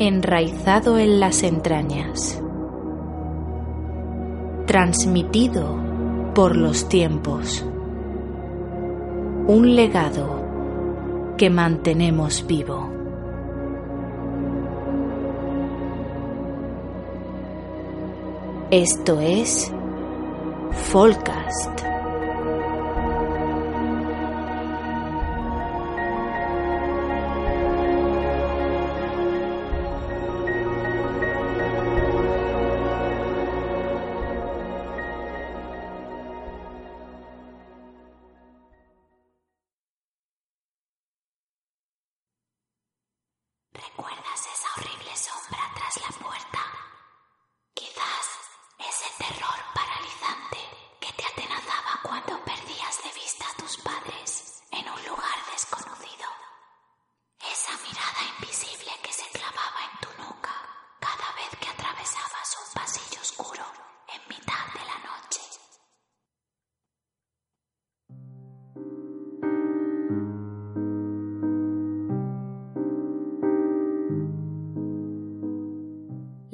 enraizado en las entrañas, transmitido por los tiempos, un legado que mantenemos vivo. Esto es Folcast.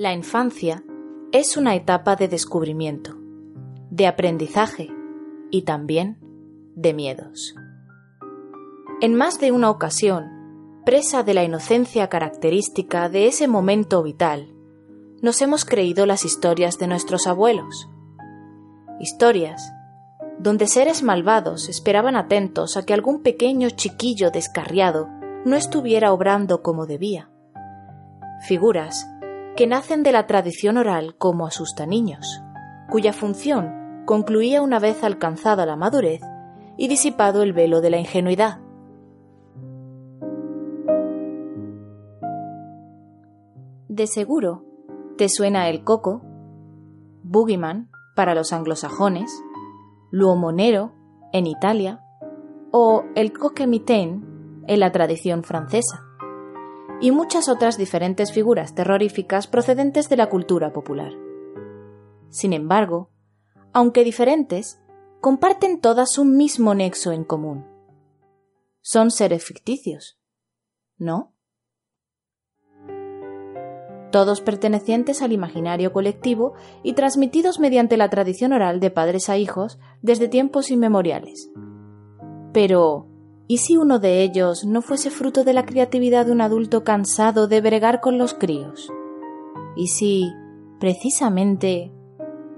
La infancia es una etapa de descubrimiento, de aprendizaje y también de miedos. En más de una ocasión, presa de la inocencia característica de ese momento vital, nos hemos creído las historias de nuestros abuelos. Historias donde seres malvados esperaban atentos a que algún pequeño chiquillo descarriado no estuviera obrando como debía. Figuras que nacen de la tradición oral como niños, cuya función concluía una vez alcanzada la madurez y disipado el velo de la ingenuidad. De seguro, te suena el coco, boogeyman para los anglosajones, l'uomo en Italia o el coquemitaine en la tradición francesa y muchas otras diferentes figuras terroríficas procedentes de la cultura popular. Sin embargo, aunque diferentes, comparten todas un mismo nexo en común. Son seres ficticios, ¿no? Todos pertenecientes al imaginario colectivo y transmitidos mediante la tradición oral de padres a hijos desde tiempos inmemoriales. Pero, ¿Y si uno de ellos no fuese fruto de la creatividad de un adulto cansado de bregar con los críos? ¿Y si, precisamente,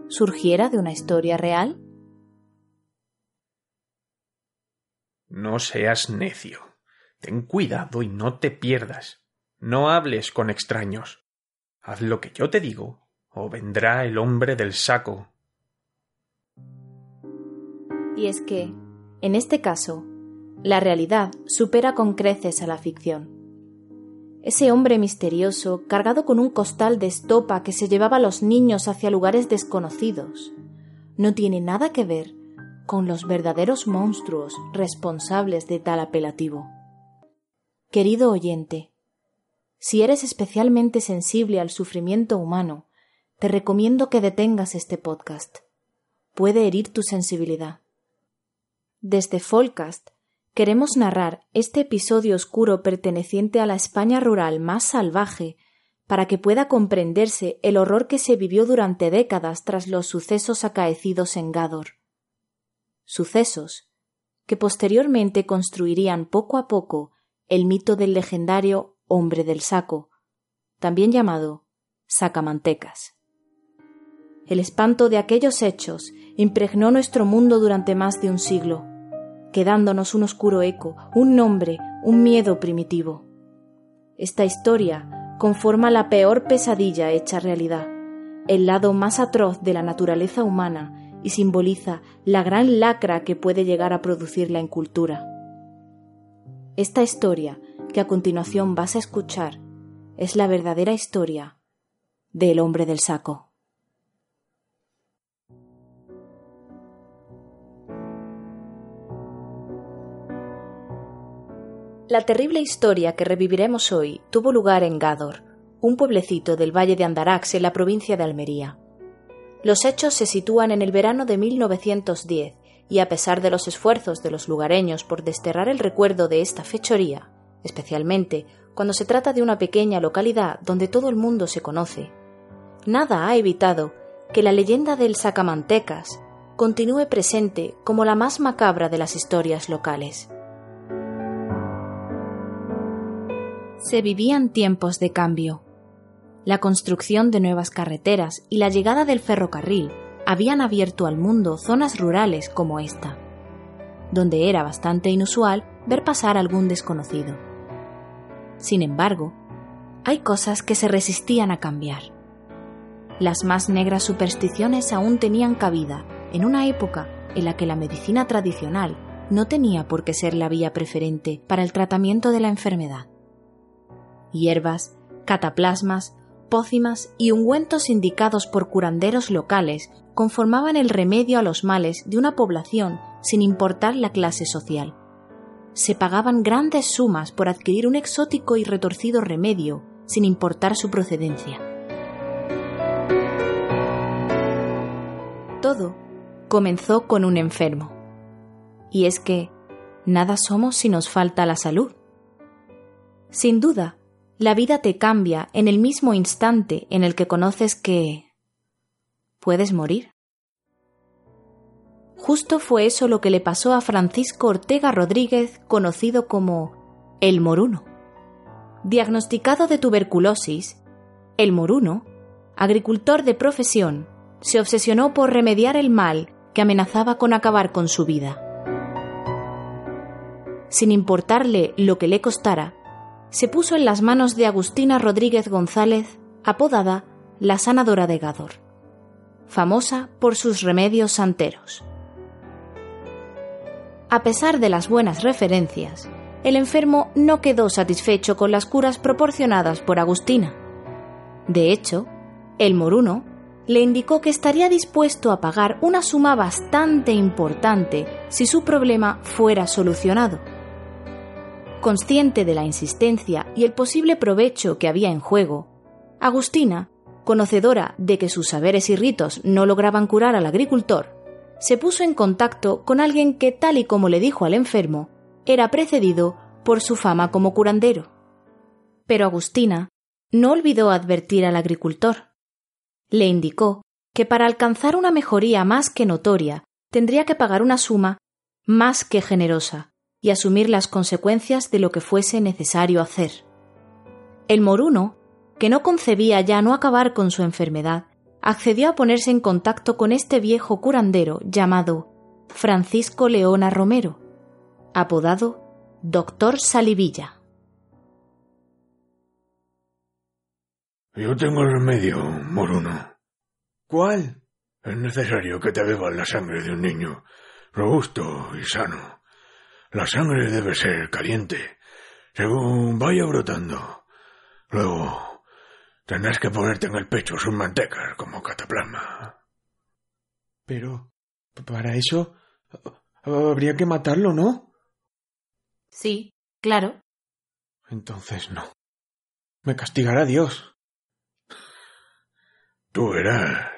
surgiera de una historia real? No seas necio. Ten cuidado y no te pierdas. No hables con extraños. Haz lo que yo te digo, o vendrá el hombre del saco. Y es que, en este caso, la realidad supera con creces a la ficción. Ese hombre misterioso, cargado con un costal de estopa que se llevaba a los niños hacia lugares desconocidos, no tiene nada que ver con los verdaderos monstruos responsables de tal apelativo. Querido oyente, si eres especialmente sensible al sufrimiento humano, te recomiendo que detengas este podcast. Puede herir tu sensibilidad. Desde Folcast queremos narrar este episodio oscuro perteneciente a la España rural más salvaje para que pueda comprenderse el horror que se vivió durante décadas tras los sucesos acaecidos en Gádor. Sucesos que posteriormente construirían poco a poco el mito del legendario hombre del saco, también llamado sacamantecas. El espanto de aquellos hechos impregnó nuestro mundo durante más de un siglo quedándonos un oscuro eco, un nombre, un miedo primitivo. Esta historia conforma la peor pesadilla hecha realidad, el lado más atroz de la naturaleza humana y simboliza la gran lacra que puede llegar a producir la incultura. Esta historia, que a continuación vas a escuchar, es la verdadera historia del hombre del saco. La terrible historia que reviviremos hoy tuvo lugar en Gádor, un pueblecito del valle de Andarax en la provincia de Almería. Los hechos se sitúan en el verano de 1910 y a pesar de los esfuerzos de los lugareños por desterrar el recuerdo de esta fechoría, especialmente cuando se trata de una pequeña localidad donde todo el mundo se conoce, nada ha evitado que la leyenda del Sacamantecas continúe presente como la más macabra de las historias locales. Se vivían tiempos de cambio. La construcción de nuevas carreteras y la llegada del ferrocarril habían abierto al mundo zonas rurales como esta, donde era bastante inusual ver pasar algún desconocido. Sin embargo, hay cosas que se resistían a cambiar. Las más negras supersticiones aún tenían cabida en una época en la que la medicina tradicional no tenía por qué ser la vía preferente para el tratamiento de la enfermedad. Hierbas, cataplasmas, pócimas y ungüentos indicados por curanderos locales conformaban el remedio a los males de una población sin importar la clase social. Se pagaban grandes sumas por adquirir un exótico y retorcido remedio sin importar su procedencia. Todo comenzó con un enfermo. Y es que nada somos si nos falta la salud. Sin duda, la vida te cambia en el mismo instante en el que conoces que puedes morir. Justo fue eso lo que le pasó a Francisco Ortega Rodríguez, conocido como el Moruno. Diagnosticado de tuberculosis, el Moruno, agricultor de profesión, se obsesionó por remediar el mal que amenazaba con acabar con su vida. Sin importarle lo que le costara, se puso en las manos de Agustina Rodríguez González, apodada la sanadora de Gador, famosa por sus remedios santeros. A pesar de las buenas referencias, el enfermo no quedó satisfecho con las curas proporcionadas por Agustina. De hecho, el moruno le indicó que estaría dispuesto a pagar una suma bastante importante si su problema fuera solucionado. Consciente de la insistencia y el posible provecho que había en juego, Agustina, conocedora de que sus saberes y ritos no lograban curar al agricultor, se puso en contacto con alguien que, tal y como le dijo al enfermo, era precedido por su fama como curandero. Pero Agustina no olvidó advertir al agricultor. Le indicó que para alcanzar una mejoría más que notoria tendría que pagar una suma más que generosa y asumir las consecuencias de lo que fuese necesario hacer. El moruno, que no concebía ya no acabar con su enfermedad, accedió a ponerse en contacto con este viejo curandero llamado Francisco Leona Romero, apodado Doctor Salivilla. Yo tengo el remedio, moruno. ¿Cuál? Es necesario que te bebas la sangre de un niño, robusto y sano. La sangre debe ser caliente, según vaya brotando. Luego tendrás que ponerte en el pecho sus mantecas como cataplasma. Pero para eso habría que matarlo, ¿no? Sí, claro. Entonces no. Me castigará Dios. Tú verás.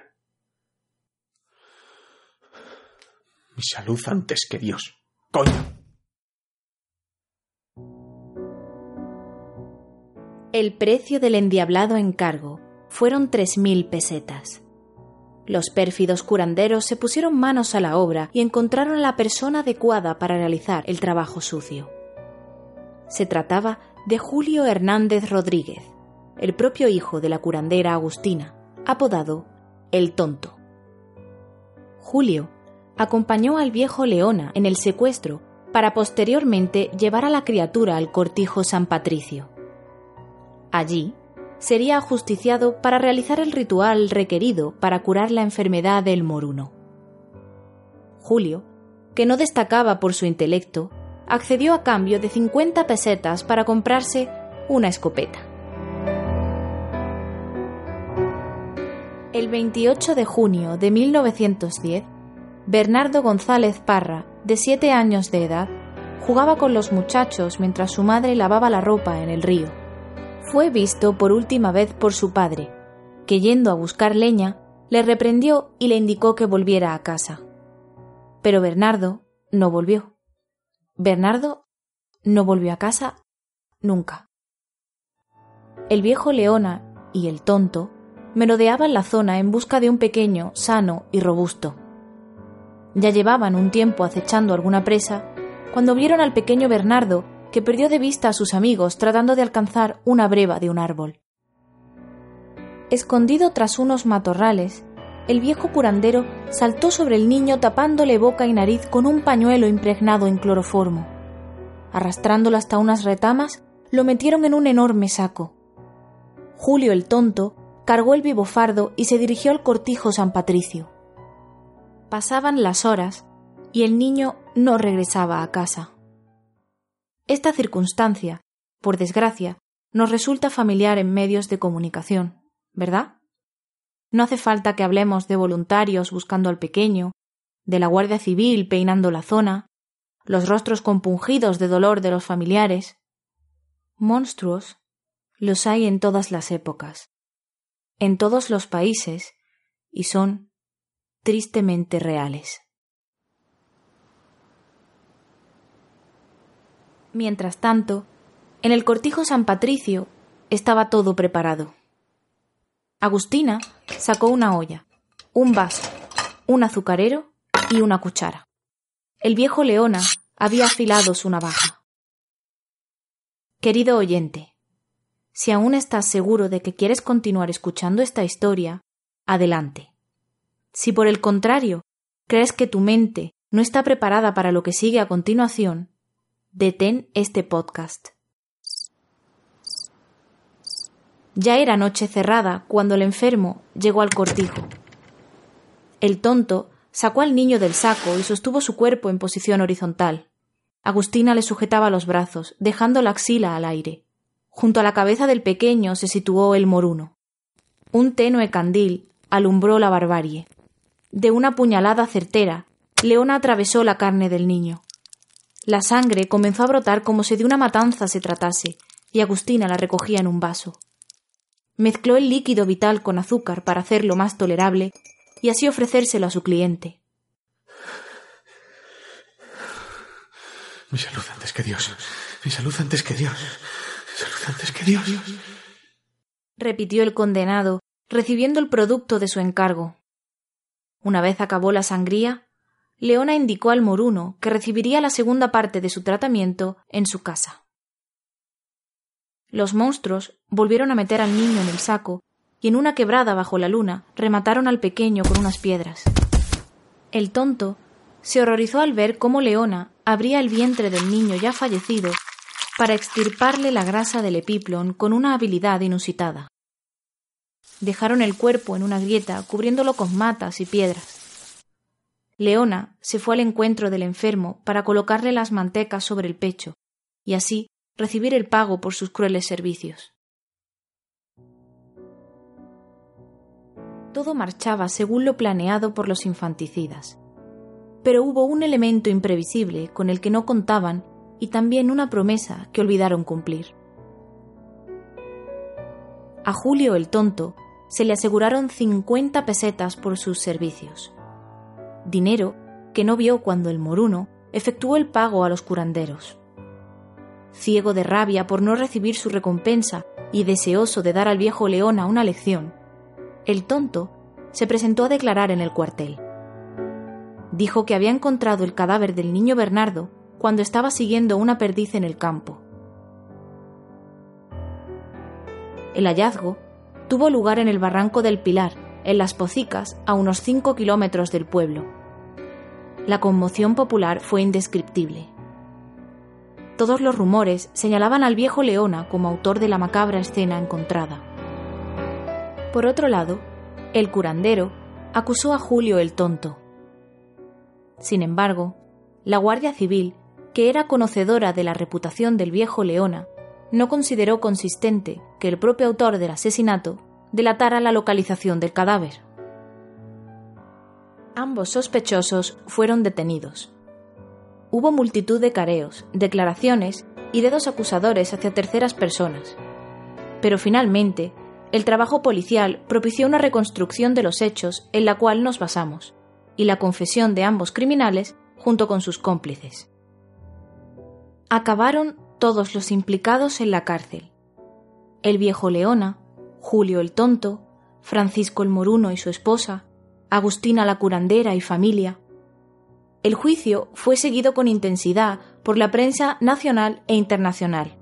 Mi salud antes que Dios. ¡Coño! El precio del endiablado encargo fueron tres mil pesetas. Los pérfidos curanderos se pusieron manos a la obra y encontraron la persona adecuada para realizar el trabajo sucio. Se trataba de Julio Hernández Rodríguez, el propio hijo de la curandera Agustina, apodado El Tonto. Julio acompañó al viejo Leona en el secuestro para posteriormente llevar a la criatura al cortijo San Patricio. Allí sería ajusticiado para realizar el ritual requerido para curar la enfermedad del moruno. Julio, que no destacaba por su intelecto, accedió a cambio de 50 pesetas para comprarse una escopeta. El 28 de junio de 1910, Bernardo González Parra, de siete años de edad, jugaba con los muchachos mientras su madre lavaba la ropa en el río. Fue visto por última vez por su padre, que yendo a buscar leña, le reprendió y le indicó que volviera a casa. Pero Bernardo no volvió. Bernardo no volvió a casa nunca. El viejo Leona y el tonto merodeaban la zona en busca de un pequeño, sano y robusto. Ya llevaban un tiempo acechando alguna presa cuando vieron al pequeño Bernardo que perdió de vista a sus amigos tratando de alcanzar una breva de un árbol. Escondido tras unos matorrales, el viejo curandero saltó sobre el niño tapándole boca y nariz con un pañuelo impregnado en cloroformo. Arrastrándolo hasta unas retamas, lo metieron en un enorme saco. Julio el tonto cargó el vivofardo y se dirigió al cortijo San Patricio. Pasaban las horas y el niño no regresaba a casa. Esta circunstancia, por desgracia, nos resulta familiar en medios de comunicación, ¿verdad? No hace falta que hablemos de voluntarios buscando al pequeño, de la Guardia Civil peinando la zona, los rostros compungidos de dolor de los familiares. Monstruos los hay en todas las épocas, en todos los países, y son tristemente reales. Mientras tanto, en el cortijo San Patricio estaba todo preparado. Agustina sacó una olla, un vaso, un azucarero y una cuchara. El viejo Leona había afilado su navaja. Querido oyente, si aún estás seguro de que quieres continuar escuchando esta historia, adelante. Si por el contrario crees que tu mente no está preparada para lo que sigue a continuación, detén este podcast. Ya era noche cerrada cuando el enfermo llegó al cortijo. El tonto sacó al niño del saco y sostuvo su cuerpo en posición horizontal. Agustina le sujetaba los brazos, dejando la axila al aire. Junto a la cabeza del pequeño se situó el moruno. Un tenue candil alumbró la barbarie. De una puñalada certera, Leona atravesó la carne del niño. La sangre comenzó a brotar como si de una matanza se tratase, y Agustina la recogía en un vaso. Mezcló el líquido vital con azúcar para hacerlo más tolerable y así ofrecérselo a su cliente. Mi salud antes que Dios. Mi salud antes que Dios. Mi salud antes que Dios. repitió el condenado, recibiendo el producto de su encargo. Una vez acabó la sangría, Leona indicó al moruno que recibiría la segunda parte de su tratamiento en su casa. Los monstruos volvieron a meter al niño en el saco y en una quebrada bajo la luna remataron al pequeño con unas piedras. El tonto se horrorizó al ver cómo Leona abría el vientre del niño ya fallecido para extirparle la grasa del epiplon con una habilidad inusitada. Dejaron el cuerpo en una grieta cubriéndolo con matas y piedras. Leona se fue al encuentro del enfermo para colocarle las mantecas sobre el pecho y así recibir el pago por sus crueles servicios. Todo marchaba según lo planeado por los infanticidas. Pero hubo un elemento imprevisible con el que no contaban y también una promesa que olvidaron cumplir. A Julio el tonto se le aseguraron cincuenta pesetas por sus servicios dinero que no vio cuando el moruno efectuó el pago a los curanderos. Ciego de rabia por no recibir su recompensa y deseoso de dar al viejo Leona una lección, el tonto se presentó a declarar en el cuartel. Dijo que había encontrado el cadáver del niño Bernardo cuando estaba siguiendo una perdiz en el campo. El hallazgo tuvo lugar en el barranco del Pilar, en Las Pocicas, a unos cinco kilómetros del pueblo. La conmoción popular fue indescriptible. Todos los rumores señalaban al viejo Leona como autor de la macabra escena encontrada. Por otro lado, el curandero acusó a Julio el tonto. Sin embargo, la Guardia Civil, que era conocedora de la reputación del viejo Leona, no consideró consistente que el propio autor del asesinato delatara la localización del cadáver. Ambos sospechosos fueron detenidos. Hubo multitud de careos, declaraciones y dedos acusadores hacia terceras personas. Pero finalmente, el trabajo policial propició una reconstrucción de los hechos en la cual nos basamos, y la confesión de ambos criminales junto con sus cómplices. Acabaron todos los implicados en la cárcel. El viejo Leona, Julio el Tonto, Francisco el Moruno y su esposa, Agustina la curandera y familia. El juicio fue seguido con intensidad por la prensa nacional e internacional.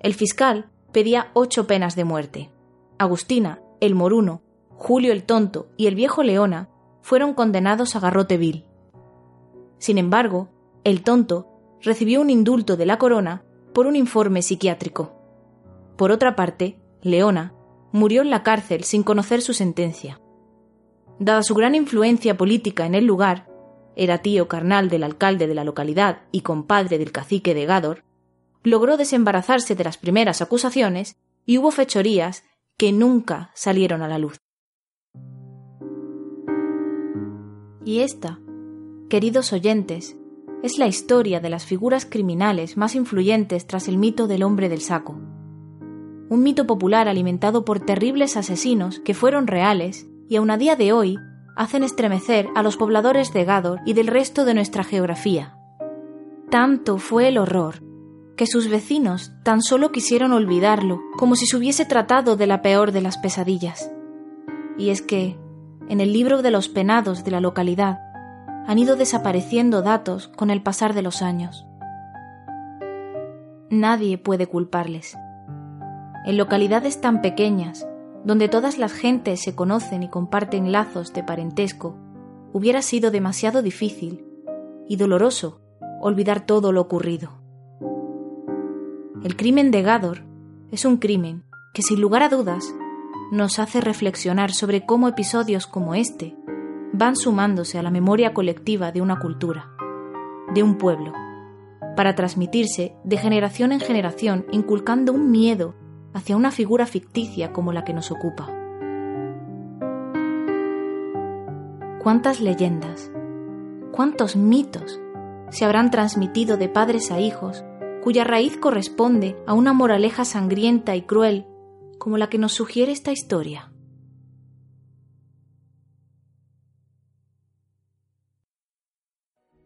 El fiscal pedía ocho penas de muerte. Agustina, el Moruno, Julio el Tonto y el viejo Leona fueron condenados a garrote vil. Sin embargo, el Tonto recibió un indulto de la corona por un informe psiquiátrico. Por otra parte, Leona murió en la cárcel sin conocer su sentencia. Dada su gran influencia política en el lugar, era tío carnal del alcalde de la localidad y compadre del cacique de Gádor, logró desembarazarse de las primeras acusaciones y hubo fechorías que nunca salieron a la luz. Y esta, queridos oyentes, es la historia de las figuras criminales más influyentes tras el mito del hombre del saco. Un mito popular alimentado por terribles asesinos que fueron reales y aun a día de hoy hacen estremecer a los pobladores de Gador y del resto de nuestra geografía. Tanto fue el horror que sus vecinos tan solo quisieron olvidarlo, como si se hubiese tratado de la peor de las pesadillas. Y es que, en el libro de los penados de la localidad, han ido desapareciendo datos con el pasar de los años. Nadie puede culparles. En localidades tan pequeñas, donde todas las gentes se conocen y comparten lazos de parentesco, hubiera sido demasiado difícil y doloroso olvidar todo lo ocurrido. El crimen de Gador es un crimen que sin lugar a dudas nos hace reflexionar sobre cómo episodios como este van sumándose a la memoria colectiva de una cultura, de un pueblo, para transmitirse de generación en generación inculcando un miedo hacia una figura ficticia como la que nos ocupa. ¿Cuántas leyendas, cuántos mitos se habrán transmitido de padres a hijos cuya raíz corresponde a una moraleja sangrienta y cruel como la que nos sugiere esta historia?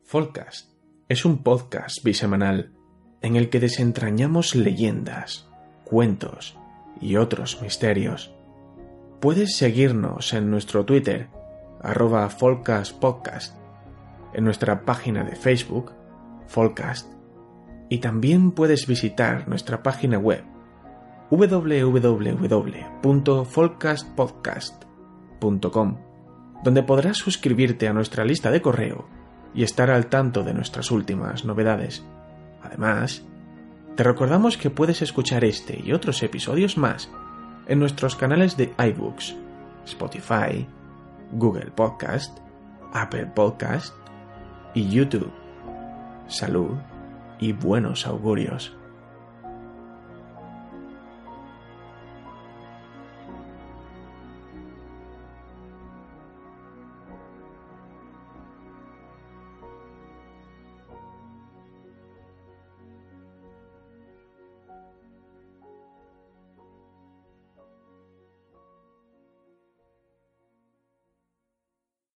Folcast es un podcast bisemanal en el que desentrañamos leyendas, cuentos y otros misterios. Puedes seguirnos en nuestro Twitter, arroba en nuestra página de Facebook, Folcast, y también puedes visitar nuestra página web www.folcastpodcast.com, donde podrás suscribirte a nuestra lista de correo y estar al tanto de nuestras últimas novedades. Además, te recordamos que puedes escuchar este y otros episodios más en nuestros canales de iBooks, Spotify, Google Podcast, Apple Podcast y YouTube. Salud y buenos augurios.